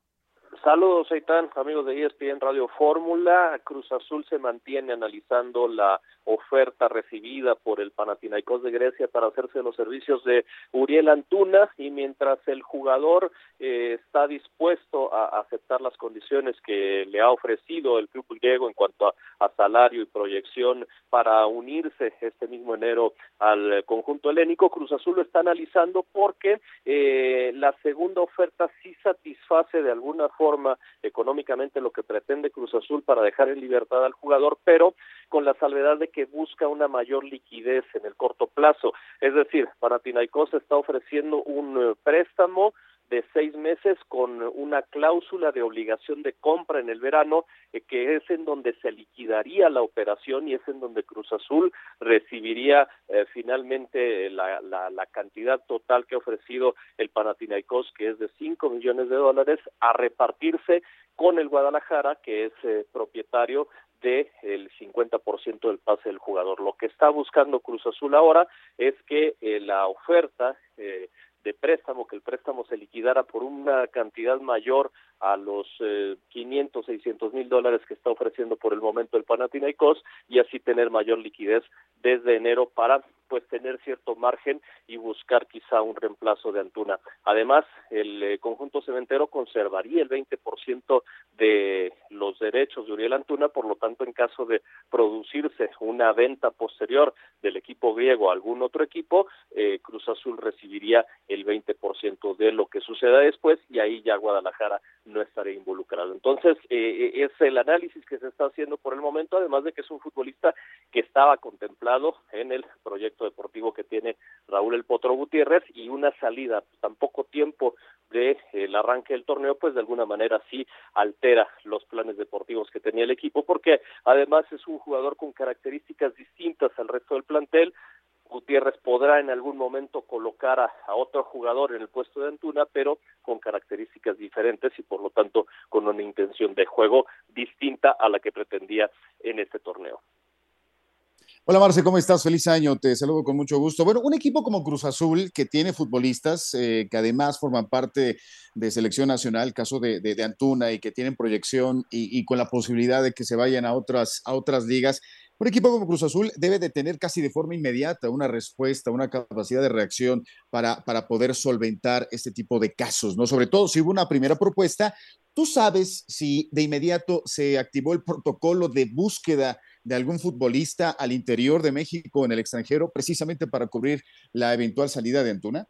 Saludos, Aitán, amigos de ESPN Radio Fórmula. Cruz Azul se mantiene analizando la oferta recibida por el Panathinaikos de Grecia para hacerse los servicios de Uriel Antuna y mientras el jugador eh, está dispuesto a aceptar las condiciones que le ha ofrecido el club griego en cuanto a, salario y proyección para unirse este mismo enero al conjunto helénico, Cruz Azul lo está analizando porque eh, la segunda oferta sí satisface de alguna forma económicamente lo que pretende Cruz Azul para dejar en libertad al jugador, pero con la salvedad de que busca una mayor liquidez en el corto plazo. Es decir, Panathinaikos está ofreciendo un eh, préstamo de seis meses con una cláusula de obligación de compra en el verano, eh, que es en donde se liquidaría la operación y es en donde Cruz Azul recibiría eh, finalmente la, la, la, cantidad total que ha ofrecido el Panathinaikos, que es de cinco millones de dólares, a repartirse con el Guadalajara, que es propietario del el 50% del pase del jugador. Lo que está buscando Cruz Azul ahora es que eh, la oferta eh, de préstamo, que el préstamo se liquidara por una cantidad mayor a los eh, 500, 600 mil dólares que está ofreciendo por el momento el Panathinaikos y así tener mayor liquidez desde enero para pues tener cierto margen y buscar quizá un reemplazo de Antuna. Además, el eh, conjunto cementero conservaría el 20% de los derechos de Uriel Antuna, por lo tanto, en caso de producirse una venta posterior del equipo griego a algún otro equipo, eh, Cruz Azul recibiría el 20% de lo que suceda después y ahí ya Guadalajara no estaría involucrado. Entonces, eh, es el análisis que se está haciendo por el momento, además de que es un futbolista que estaba contemplado en el proyecto deportivo que tiene Raúl El Potro Gutiérrez y una salida tan poco tiempo del de, el arranque del torneo, pues de alguna manera sí altera los planes deportivos que tenía el equipo, porque además es un jugador con características distintas al resto del plantel, Gutiérrez podrá en algún momento colocar a, otro jugador en el puesto de Antuna, pero con características diferentes y por lo tanto con una intención de juego distinta a la que pretendía en este torneo. Hola Marce, ¿cómo estás? Feliz año, te saludo con mucho gusto. Bueno, un equipo como Cruz Azul que tiene futbolistas eh, que además forman parte de selección nacional, caso de, de, Antuna, y que tienen proyección y, y, con la posibilidad de que se vayan a otras, a otras ligas. Un equipo como Cruz Azul debe de tener casi de forma inmediata una respuesta, una capacidad de reacción para, para poder solventar este tipo de casos, ¿no? Sobre todo si hubo una primera propuesta, ¿tú sabes si de inmediato se activó el protocolo de búsqueda de algún futbolista al interior de México en el extranjero precisamente para cubrir la eventual salida de Antuna?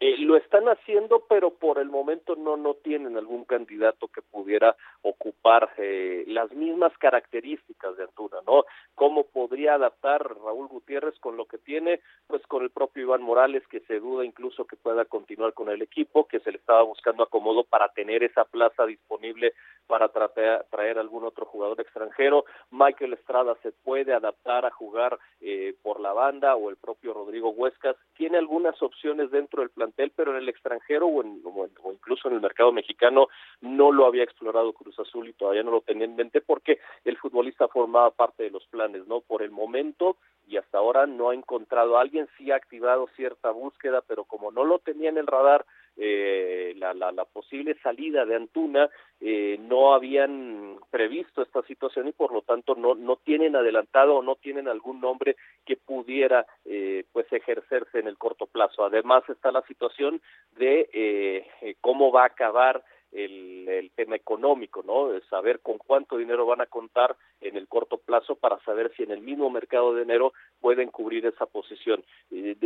Eh, lo están haciendo, pero por el momento no no tienen algún candidato que pudiera ocupar eh, las mismas características de Antuna, ¿no? ¿Cómo podría adaptar Raúl Gutiérrez con lo que tiene? Pues con el propio Iván Morales, que se duda incluso que pueda continuar con el equipo, que se le estaba buscando acomodo para tener esa plaza disponible para traer, traer algún otro jugador extranjero. Michael Estrada se puede adaptar a jugar eh, por la banda o el propio Rodrigo Huescas. Tiene algunas opciones dentro del plantel, pero en el extranjero o, en, o, incluso en el mercado mexicano no lo había explorado Cruz Azul y todavía no lo tenía en mente porque el futbolista formaba parte de los planes, ¿no? Por el momento y hasta ahora no ha encontrado a alguien, sí ha activado cierta búsqueda, pero como no lo tenía en el radar, eh, la, la, la, posible salida de Antuna, eh, no habían previsto esta situación y por lo tanto no, no tienen adelantado o no tienen algún nombre que pudiera eh, pues ejercerse en el corto plazo. Además está la situación de eh, eh cómo va a acabar el, el, tema económico, ¿no? Saber con cuánto dinero van a contar en el corto plazo para saber si en el mismo mercado de enero pueden cubrir esa posición. Eh,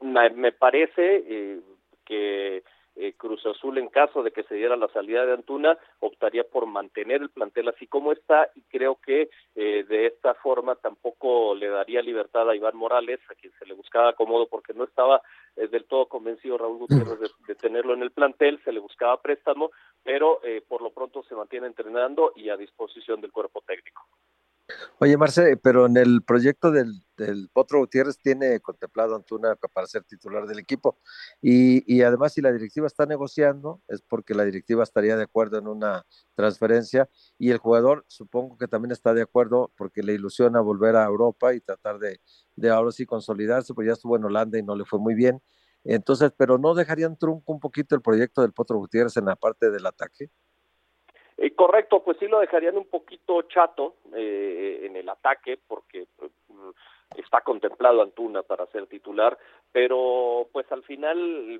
me parece eh, que eh, Cruz Azul, en caso de que se diera la salida de Antuna, optaría por mantener el plantel así como está y creo que eh, de esta forma tampoco le daría libertad a Iván Morales, a quien se le buscaba acomodo porque no estaba eh, del todo convencido Raúl Gutiérrez de, de, tenerlo en el plantel, se le buscaba préstamo, pero eh, por lo pronto se mantiene entrenando y a disposición del cuerpo técnico. Oye, Marce, pero en el proyecto del, del Potro Gutiérrez tiene contemplado Antuna para ser titular del equipo. Y, y, además, si la directiva está negociando, es porque la directiva estaría de acuerdo en una transferencia. Y el jugador, supongo que también está de acuerdo porque le ilusiona volver a Europa y tratar de, de ahora sí consolidarse, pues ya estuvo en Holanda y no le fue muy bien. Entonces, pero no dejarían trunco un poquito el proyecto del Potro Gutiérrez en la parte del ataque. Eh, correcto, pues sí lo dejarían un poquito chato eh, en el ataque porque pues, está contemplado Antuna para ser titular, pero pues al final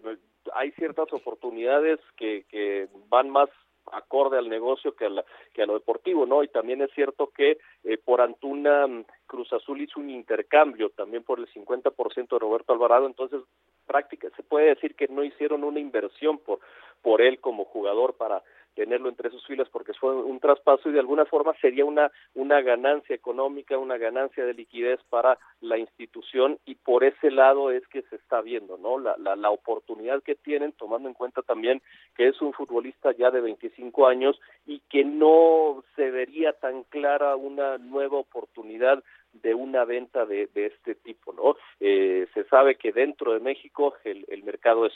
hay ciertas oportunidades que, que van más acorde al negocio que a, la, que a lo deportivo, ¿no? Y también es cierto que eh, por Antuna Cruz Azul hizo un intercambio también por el 50% de Roberto Alvarado, entonces práctica se puede decir que no hicieron una inversión por por él como jugador para tenerlo entre sus filas porque fue un traspaso y de alguna forma sería una una ganancia económica, una ganancia de liquidez para la institución y por ese lado es que se está viendo, ¿no? La, la, la oportunidad que tienen tomando en cuenta también que es un futbolista ya de 25 años y que no se vería tan clara una nueva oportunidad de una venta de, de este tipo, ¿no? Eh, se sabe que dentro de México el, el mercado es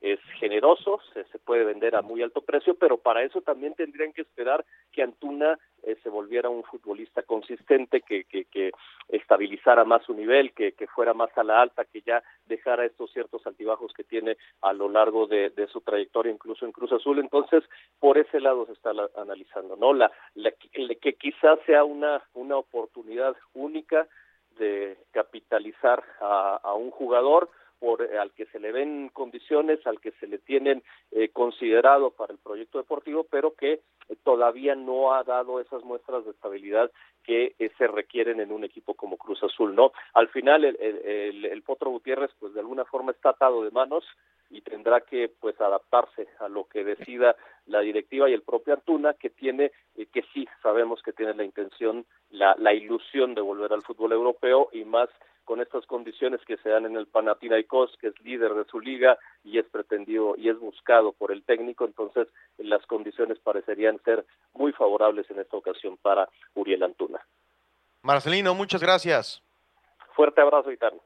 es generoso, se, puede vender a muy alto precio, pero para eso también tendrían que esperar que Antuna eh, se volviera un futbolista consistente, que, que, que estabilizara más su nivel, que, que, fuera más a la alta, que ya dejara estos ciertos altibajos que tiene a lo largo de, su trayectoria, incluso en Cruz Azul. Entonces, por ese lado se está la, analizando, ¿no? La, la, que quizás sea una, una oportunidad única de capitalizar a un jugador, por eh, al que se le ven condiciones, al que se le tienen eh, considerado para el proyecto deportivo, pero que eh, todavía no ha dado esas muestras de estabilidad que eh, se requieren en un equipo como Cruz Azul, ¿no? Al final el, el, el, Potro Gutiérrez pues de alguna forma está atado de manos y tendrá que pues adaptarse a lo que decida la directiva y el propio Antuna que tiene eh, que sí sabemos que tiene la intención la, la ilusión de volver al fútbol europeo y más con estas condiciones que se dan en el Panathinaikos, que es líder de su liga y es pretendido y es buscado por el técnico, entonces las condiciones parecerían ser muy favorables en esta ocasión para Uriel Antuna. Marcelino, muchas gracias. Fuerte abrazo, Itano.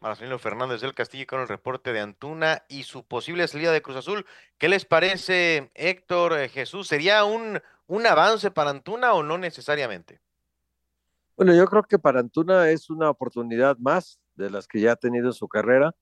Marcelino Fernández del Castillo con el reporte de Antuna y su posible salida de Cruz Azul. ¿Qué les parece, Héctor eh, Jesús? ¿Sería un, un avance para Antuna o no necesariamente? Bueno, yo creo que para Antuna es una oportunidad más de las que ya ha tenido en su carrera.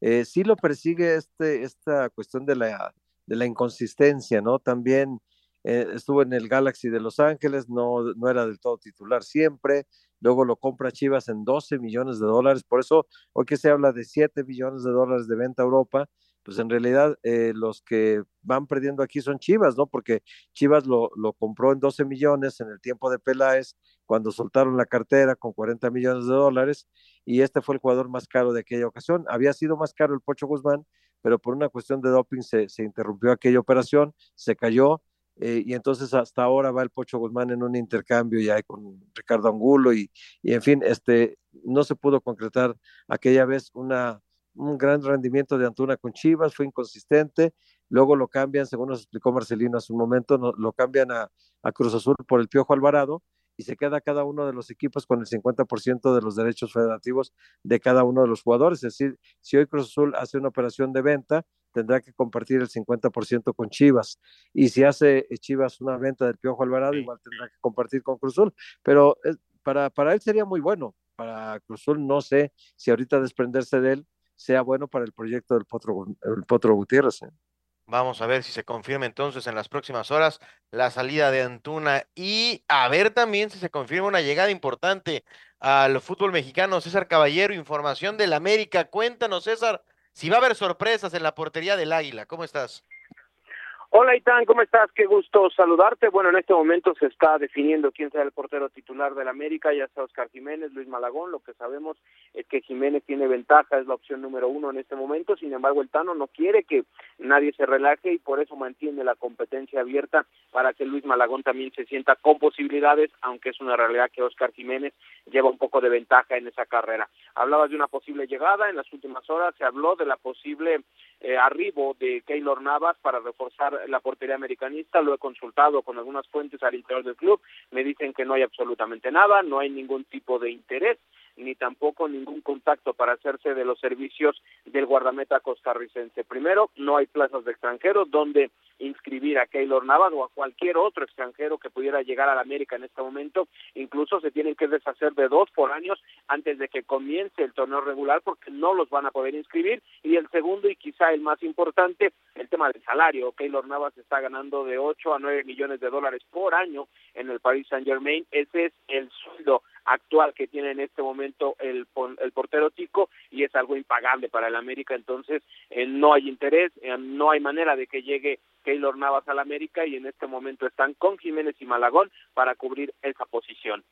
Eh, sí lo persigue este, esta cuestión de la, de la inconsistencia, ¿no? También eh, estuvo en el Galaxy de Los Ángeles, no, no era del todo titular siempre, luego lo compra Chivas en 12 millones de dólares, por eso hoy que se habla de 7 millones de dólares de venta a Europa, pues en realidad eh, los que van perdiendo aquí son Chivas, ¿no? Porque Chivas lo, lo, compró en 12 millones en el tiempo de Peláez, cuando soltaron la cartera con 40 millones de dólares, y este fue el jugador más caro de aquella ocasión. Había sido más caro el Pocho Guzmán, pero por una cuestión de doping se, se interrumpió aquella operación, se cayó, eh, y entonces hasta ahora va el Pocho Guzmán en un intercambio ya con Ricardo Angulo, y, y en fin, este, no se pudo concretar aquella vez una un gran rendimiento de Antuna con Chivas, fue inconsistente, luego lo cambian, según nos explicó Marcelino hace un momento, lo cambian a, Cruz Azul por el Piojo Alvarado y se queda cada uno de los equipos con el 50% de los derechos federativos de cada uno de los jugadores. Es decir, si hoy Cruz Azul hace una operación de venta, tendrá que compartir el 50% con Chivas. Y si hace Chivas una venta del Piojo Alvarado, igual tendrá que compartir con Cruz Azul. Pero eh, para, para él sería muy bueno. Para Cruz Azul no sé si ahorita desprenderse de él sea bueno para el proyecto del Potro, el Potro Gutiérrez. ¿eh? Vamos a ver si se confirma entonces en las próximas horas la salida de Antuna y a ver también si se confirma una llegada importante al fútbol mexicano. César Caballero, información del América. Cuéntanos, César, si va a haber sorpresas en la portería del Águila. ¿Cómo estás? Hola Itán, ¿cómo estás? Qué gusto saludarte. Bueno, en este momento se está definiendo quién será el portero titular del América, ya sea Oscar Jiménez, Luis Malagón. Lo que sabemos es que Jiménez tiene ventaja, es la opción número uno en este momento. Sin embargo, el Tano no quiere que nadie se relaje y por eso mantiene la competencia abierta para que Luis Malagón también se sienta con posibilidades, aunque es una realidad que Oscar Jiménez lleva un poco de ventaja en esa carrera. Hablabas de una posible llegada, en las últimas horas se habló de la posible eh, arribo de Keylor Navas para reforzar la portería americanista, lo he consultado con algunas fuentes al interior del club, me dicen que no hay absolutamente nada, no hay ningún tipo de interés ni tampoco ningún contacto para hacerse de los servicios del guardameta costarricense. Primero, no hay plazas de extranjeros donde inscribir a Keylor Navas o a cualquier otro extranjero que pudiera llegar a la América en este momento. Incluso se tienen que deshacer de dos por años antes de que comience el torneo regular porque no los van a poder inscribir. Y el segundo y quizá el más importante, el tema del salario. Keylor Navas está ganando de 8 a 9 millones de dólares por año en el Paris Saint Germain. Ese es el sueldo actual que tiene en este momento el, el portero Tico y es algo impagable para el América, entonces eh, no hay interés, eh, no hay manera de que llegue Keylor Navas al América y en este momento están con Jiménez y Malagón para cubrir esa posición.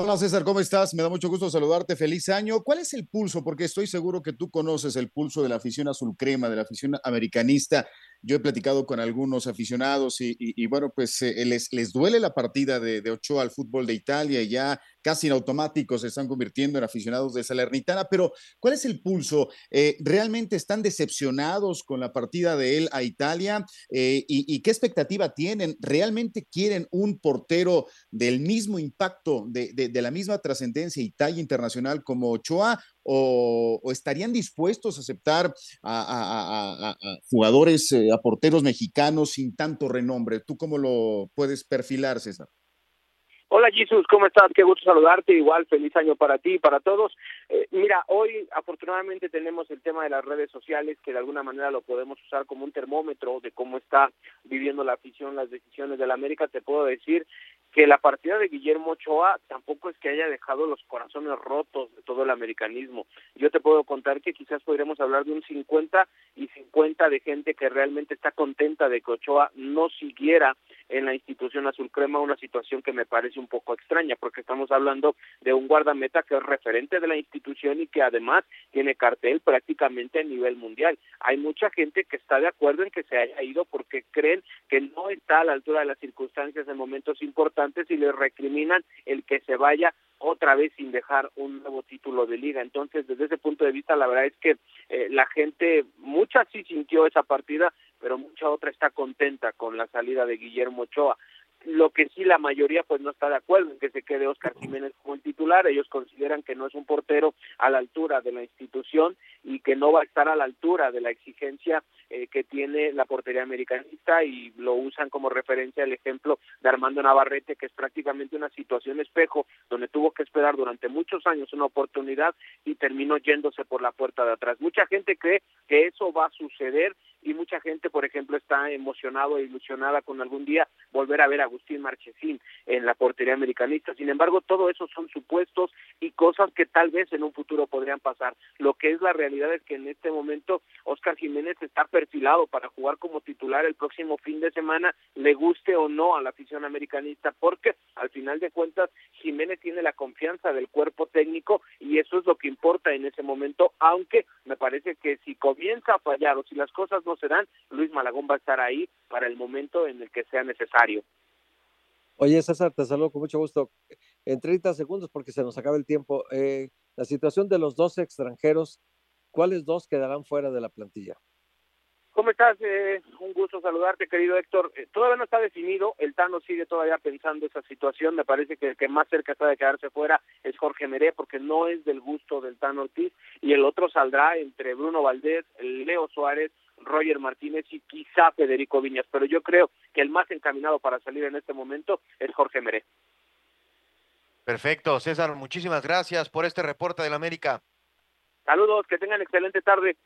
Hola César, ¿cómo estás? Me da mucho gusto saludarte. Feliz año. ¿Cuál es el pulso? Porque estoy seguro que tú conoces el pulso de la afición azul crema, de la afición americanista. Yo he platicado con algunos aficionados y, bueno, pues eh, les, les duele la partida de, de, Ochoa al fútbol de Italia y ya casi en automático se están convirtiendo en aficionados de Salernitana. Pero, ¿cuál es el pulso? Eh, ¿Realmente están decepcionados con la partida de él a Italia? Eh, y, qué expectativa tienen? ¿Realmente quieren un portero del mismo impacto, de, de la misma trascendencia y talla internacional como Ochoa? O, estarían dispuestos a aceptar a, jugadores, eh, a porteros mexicanos sin tanto renombre? ¿Tú cómo lo puedes perfilar, César? Hola Jesús, ¿cómo estás? Qué gusto saludarte. Igual, feliz año para ti y para todos. Eh, mira, hoy afortunadamente tenemos el tema de las redes sociales que de alguna manera lo podemos usar como un termómetro de cómo está viviendo la afición, las decisiones de la América. Te puedo decir que la partida de Guillermo Ochoa tampoco es que haya dejado los corazones rotos de todo el americanismo. Yo te puedo contar que quizás podríamos hablar de un 50 y 50 de gente que realmente está contenta de que Ochoa no siguiera en la institución azul crema, una situación que me parece un poco extraña, porque estamos hablando de un guardameta que es referente de la institución y que además tiene cartel prácticamente a nivel mundial. Hay mucha gente que está de acuerdo en que se haya ido porque creen que no está a la altura de las circunstancias en momentos importantes y le recriminan el que se vaya otra vez sin dejar un nuevo título de liga. Entonces, desde ese punto de vista, la verdad es que eh, la gente, mucha sí sintió esa partida, otra está contenta con la salida de Guillermo Ochoa lo que sí la mayoría pues no está de acuerdo en que se quede Oscar Jiménez como el titular, ellos consideran que no es un portero a la altura de la institución y que no va a estar a la altura de la exigencia eh, que tiene la portería americanista y lo usan como referencia el ejemplo de Armando Navarrete que es prácticamente una situación espejo donde tuvo que esperar durante muchos años una oportunidad y terminó yéndose por la puerta de atrás. Mucha gente cree que eso va a suceder y mucha gente, por ejemplo, está emocionado e ilusionada con algún día volver a ver a Agustín Marchesín en la portería americanista. Sin embargo, todo eso son supuestos y cosas que tal vez en un futuro podrían pasar. Lo que es la realidad es que en este momento Oscar Jiménez está perfilado para jugar como titular el próximo fin de semana, le guste o no a la afición americanista, porque al final de cuentas Jiménez tiene la confianza del cuerpo técnico y eso es lo que importa en ese momento, aunque me parece que si comienza a fallar o si las cosas no se dan, Luis Malagón va a estar ahí para el momento en el que sea necesario. Oye, César, te saludo con mucho gusto. En 30 segundos, porque se nos acaba el tiempo, eh, la situación de los dos extranjeros, ¿cuáles dos quedarán fuera de la plantilla? ¿Cómo estás? Eh, un gusto saludarte, querido Héctor. Eh, todavía no está definido, el Tano sigue todavía pensando esa situación. Me parece que el que más cerca está de quedarse fuera es Jorge Meré, porque no es del gusto del Tano Ortiz, y el otro saldrá entre Bruno Valdés, Leo Suárez, Roger Martínez y quizá Federico Viñas, pero yo creo que el más encaminado para salir en este momento es Jorge Meré. Perfecto, César, muchísimas gracias por este reporte del América. Saludos, que tengan excelente tarde.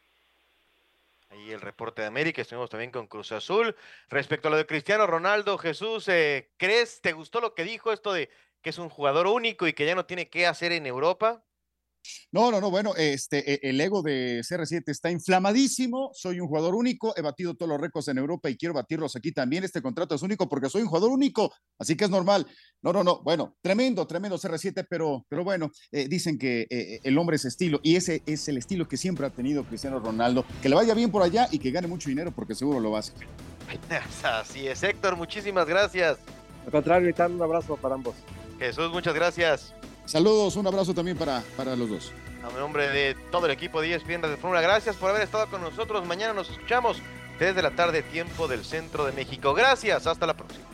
Ahí el reporte de América, estuvimos también con Cruz Azul. Respecto a lo de Cristiano Ronaldo, Jesús, eh, ¿crees, te gustó lo que dijo esto de que es un jugador único y que ya no tiene qué hacer en Europa? No, no, no, bueno, este, e, el ego de CR7 está inflamadísimo, soy un jugador único, he batido todos los récords en Europa y quiero batirlos aquí también, este contrato es único porque soy un jugador único, así que es normal. No, no, no, bueno, tremendo, tremendo CR7, pero, pero bueno, eh, dicen que eh, el hombre es estilo y ese es el estilo que siempre ha tenido Cristiano Ronaldo, que le vaya bien por allá y que gane mucho dinero porque seguro lo va a hacer. [LAUGHS] Así es, Héctor, muchísimas gracias. Al contrario, un abrazo para ambos. Jesús, muchas gracias. Saludos, un abrazo también para, para los dos. A nombre de todo el equipo de ESPN de Fórmula, gracias por haber estado con nosotros. Mañana nos escuchamos desde la tarde, tiempo del centro de México. Gracias, hasta la próxima.